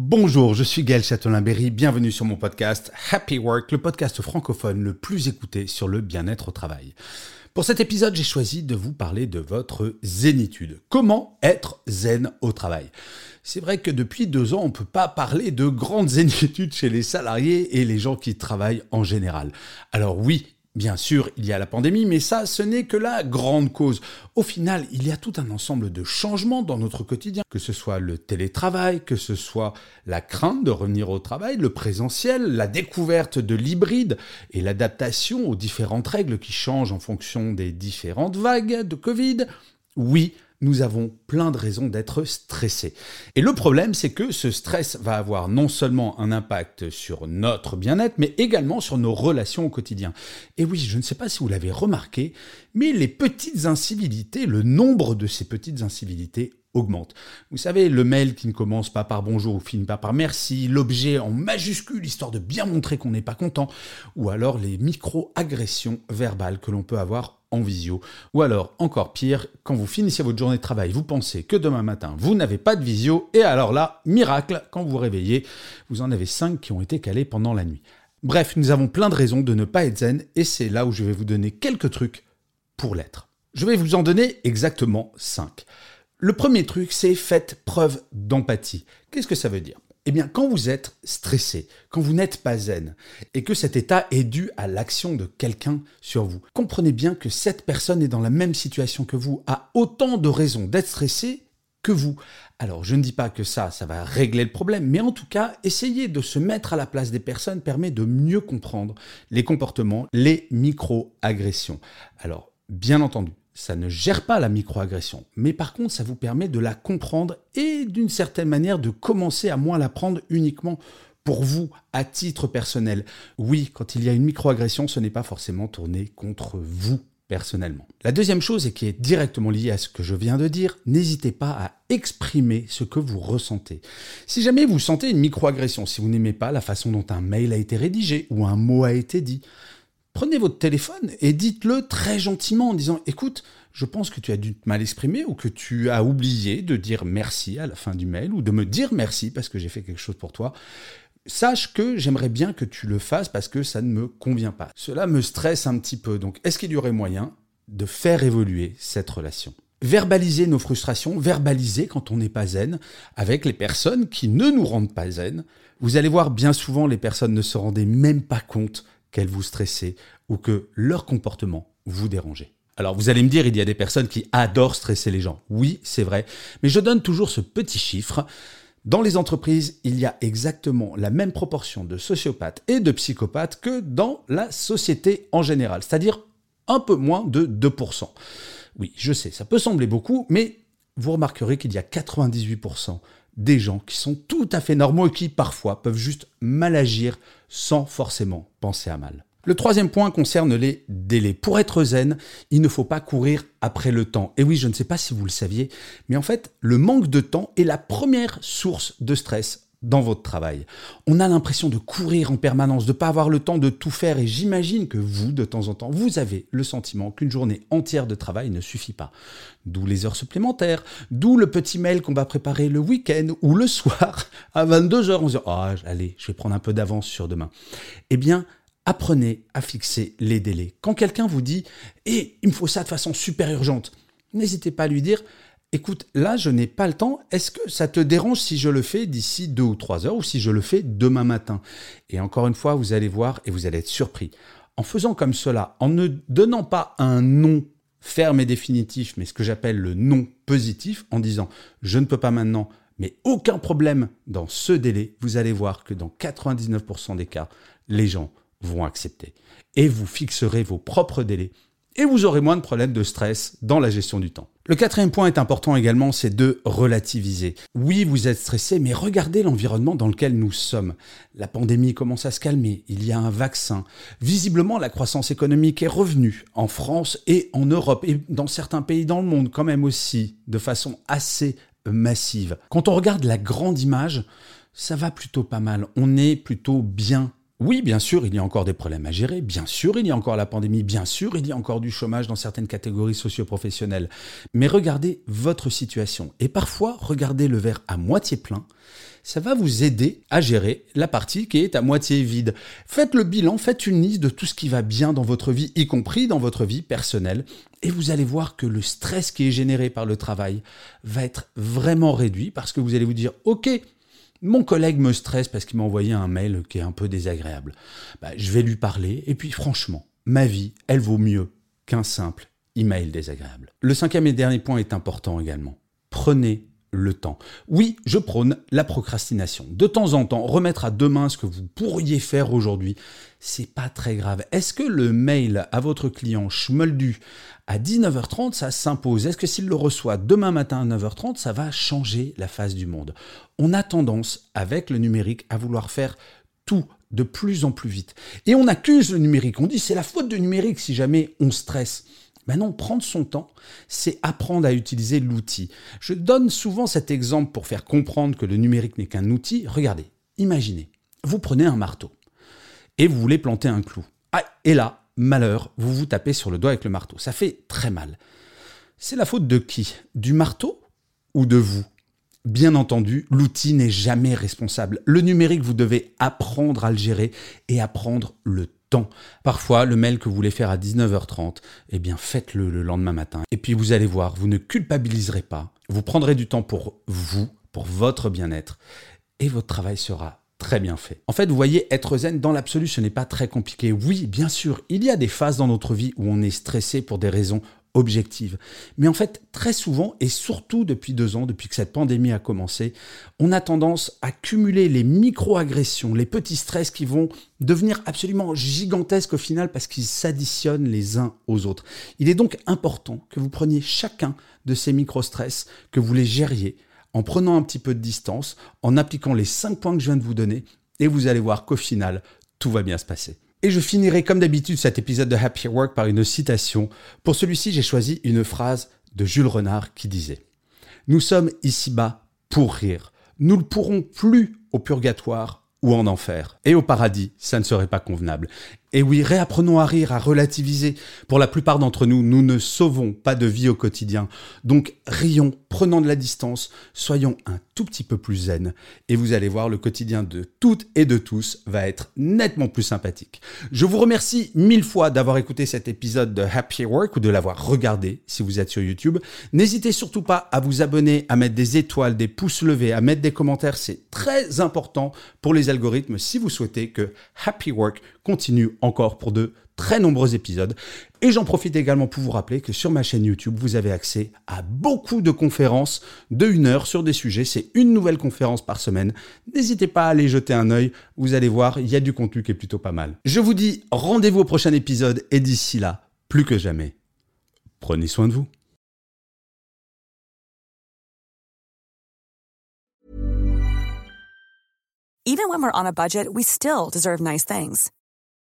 Bonjour, je suis Gaël Châtelain-Berry, bienvenue sur mon podcast Happy Work, le podcast francophone le plus écouté sur le bien-être au travail. Pour cet épisode, j'ai choisi de vous parler de votre zénitude. Comment être zen au travail? C'est vrai que depuis deux ans, on ne peut pas parler de grande zénitude chez les salariés et les gens qui travaillent en général. Alors oui, Bien sûr, il y a la pandémie, mais ça, ce n'est que la grande cause. Au final, il y a tout un ensemble de changements dans notre quotidien, que ce soit le télétravail, que ce soit la crainte de revenir au travail, le présentiel, la découverte de l'hybride et l'adaptation aux différentes règles qui changent en fonction des différentes vagues de Covid. Oui, nous avons plein de raisons d'être stressés. Et le problème, c'est que ce stress va avoir non seulement un impact sur notre bien-être, mais également sur nos relations au quotidien. Et oui, je ne sais pas si vous l'avez remarqué, mais les petites incivilités, le nombre de ces petites incivilités augmente. Vous savez, le mail qui ne commence pas par bonjour ou finit pas par merci, l'objet en majuscule histoire de bien montrer qu'on n'est pas content, ou alors les micro-agressions verbales que l'on peut avoir en visio. Ou alors, encore pire, quand vous finissez votre journée de travail, vous pensez que demain matin, vous n'avez pas de visio, et alors là, miracle, quand vous vous réveillez, vous en avez 5 qui ont été calés pendant la nuit. Bref, nous avons plein de raisons de ne pas être zen, et c'est là où je vais vous donner quelques trucs pour l'être. Je vais vous en donner exactement 5. Le premier truc, c'est faites preuve d'empathie. Qu'est-ce que ça veut dire? Eh bien, quand vous êtes stressé, quand vous n'êtes pas zen, et que cet état est dû à l'action de quelqu'un sur vous, comprenez bien que cette personne est dans la même situation que vous, a autant de raisons d'être stressé que vous. Alors, je ne dis pas que ça, ça va régler le problème, mais en tout cas, essayer de se mettre à la place des personnes permet de mieux comprendre les comportements, les micro-agressions. Alors, bien entendu, ça ne gère pas la microagression, mais par contre, ça vous permet de la comprendre et d'une certaine manière de commencer à moins la prendre uniquement pour vous, à titre personnel. Oui, quand il y a une microagression, ce n'est pas forcément tourné contre vous personnellement. La deuxième chose, et qui est directement liée à ce que je viens de dire, n'hésitez pas à exprimer ce que vous ressentez. Si jamais vous sentez une microagression, si vous n'aimez pas la façon dont un mail a été rédigé ou un mot a été dit, prenez votre téléphone et dites-le très gentiment en disant écoute, je pense que tu as dû te mal exprimer ou que tu as oublié de dire merci à la fin du mail ou de me dire merci parce que j'ai fait quelque chose pour toi. Sache que j'aimerais bien que tu le fasses parce que ça ne me convient pas. Cela me stresse un petit peu. Donc, est-ce qu'il y aurait moyen de faire évoluer cette relation? Verbaliser nos frustrations, verbaliser quand on n'est pas zen avec les personnes qui ne nous rendent pas zen. Vous allez voir, bien souvent, les personnes ne se rendaient même pas compte qu'elles vous stressaient ou que leur comportement vous dérangeait. Alors vous allez me dire, il y a des personnes qui adorent stresser les gens. Oui, c'est vrai. Mais je donne toujours ce petit chiffre. Dans les entreprises, il y a exactement la même proportion de sociopathes et de psychopathes que dans la société en général, c'est-à-dire un peu moins de 2%. Oui, je sais, ça peut sembler beaucoup, mais vous remarquerez qu'il y a 98% des gens qui sont tout à fait normaux et qui parfois peuvent juste mal agir sans forcément penser à mal. Le troisième point concerne les délais. Pour être zen, il ne faut pas courir après le temps. Et oui, je ne sais pas si vous le saviez, mais en fait, le manque de temps est la première source de stress dans votre travail. On a l'impression de courir en permanence, de ne pas avoir le temps de tout faire et j'imagine que vous, de temps en temps, vous avez le sentiment qu'une journée entière de travail ne suffit pas. D'où les heures supplémentaires, d'où le petit mail qu'on va préparer le week-end ou le soir à 22h. On se dit, oh, allez, je vais prendre un peu d'avance sur demain. Eh bien, apprenez à fixer les délais. Quand quelqu'un vous dit, eh, il me faut ça de façon super urgente, n'hésitez pas à lui dire, écoute, là, je n'ai pas le temps. Est-ce que ça te dérange si je le fais d'ici deux ou trois heures ou si je le fais demain matin? Et encore une fois, vous allez voir et vous allez être surpris. En faisant comme cela, en ne donnant pas un nom ferme et définitif, mais ce que j'appelle le non positif, en disant je ne peux pas maintenant, mais aucun problème dans ce délai, vous allez voir que dans 99% des cas, les gens vont accepter. Et vous fixerez vos propres délais et vous aurez moins de problèmes de stress dans la gestion du temps. Le quatrième point est important également, c'est de relativiser. Oui, vous êtes stressé, mais regardez l'environnement dans lequel nous sommes. La pandémie commence à se calmer, il y a un vaccin. Visiblement, la croissance économique est revenue en France et en Europe et dans certains pays dans le monde quand même aussi, de façon assez massive. Quand on regarde la grande image, ça va plutôt pas mal. On est plutôt bien oui, bien sûr, il y a encore des problèmes à gérer, bien sûr, il y a encore la pandémie, bien sûr, il y a encore du chômage dans certaines catégories socio-professionnelles. Mais regardez votre situation. Et parfois, regardez le verre à moitié plein. Ça va vous aider à gérer la partie qui est à moitié vide. Faites le bilan, faites une liste de tout ce qui va bien dans votre vie, y compris dans votre vie personnelle. Et vous allez voir que le stress qui est généré par le travail va être vraiment réduit parce que vous allez vous dire, OK, mon collègue me stresse parce qu'il m'a envoyé un mail qui est un peu désagréable. Bah, je vais lui parler et puis franchement, ma vie, elle vaut mieux qu'un simple email désagréable. Le cinquième et dernier point est important également. Prenez le temps. Oui, je prône la procrastination. De temps en temps, remettre à demain ce que vous pourriez faire aujourd'hui, c'est pas très grave. Est-ce que le mail à votre client Schmoldu à 19h30, ça s'impose? Est-ce que s'il le reçoit demain matin à 9h30, ça va changer la face du monde? On a tendance, avec le numérique, à vouloir faire tout de plus en plus vite. Et on accuse le numérique. On dit c'est la faute du numérique si jamais on stresse. Ben non, prendre son temps, c'est apprendre à utiliser l'outil. Je donne souvent cet exemple pour faire comprendre que le numérique n'est qu'un outil. Regardez, imaginez, vous prenez un marteau et vous voulez planter un clou. Ah, et là, malheur, vous vous tapez sur le doigt avec le marteau. Ça fait très mal. C'est la faute de qui? Du marteau ou de vous? Bien entendu, l'outil n'est jamais responsable. Le numérique, vous devez apprendre à le gérer et apprendre le Parfois, le mail que vous voulez faire à 19h30, eh bien faites-le le lendemain matin. Et puis vous allez voir, vous ne culpabiliserez pas. Vous prendrez du temps pour vous, pour votre bien-être. Et votre travail sera très bien fait. En fait, vous voyez, être zen dans l'absolu, ce n'est pas très compliqué. Oui, bien sûr, il y a des phases dans notre vie où on est stressé pour des raisons objective. Mais en fait, très souvent, et surtout depuis deux ans, depuis que cette pandémie a commencé, on a tendance à cumuler les micro-agressions, les petits stress qui vont devenir absolument gigantesques au final parce qu'ils s'additionnent les uns aux autres. Il est donc important que vous preniez chacun de ces micro-stress, que vous les gériez en prenant un petit peu de distance, en appliquant les cinq points que je viens de vous donner, et vous allez voir qu'au final, tout va bien se passer. Et je finirai comme d'habitude cet épisode de Happy Work par une citation. Pour celui-ci, j'ai choisi une phrase de Jules Renard qui disait Nous sommes ici-bas pour rire. Nous ne pourrons plus au purgatoire ou en enfer. Et au paradis, ça ne serait pas convenable. Et oui, réapprenons à rire, à relativiser. Pour la plupart d'entre nous, nous ne sauvons pas de vie au quotidien. Donc rions, prenons de la distance, soyons un tout petit peu plus zen. Et vous allez voir, le quotidien de toutes et de tous va être nettement plus sympathique. Je vous remercie mille fois d'avoir écouté cet épisode de Happy Work ou de l'avoir regardé si vous êtes sur YouTube. N'hésitez surtout pas à vous abonner, à mettre des étoiles, des pouces levés, à mettre des commentaires. C'est très important pour les algorithmes si vous souhaitez que Happy Work continue encore pour de très nombreux épisodes. Et j'en profite également pour vous rappeler que sur ma chaîne YouTube, vous avez accès à beaucoup de conférences de une heure sur des sujets. C'est une nouvelle conférence par semaine. N'hésitez pas à aller jeter un œil. Vous allez voir, il y a du contenu qui est plutôt pas mal. Je vous dis rendez-vous au prochain épisode et d'ici là, plus que jamais, prenez soin de vous.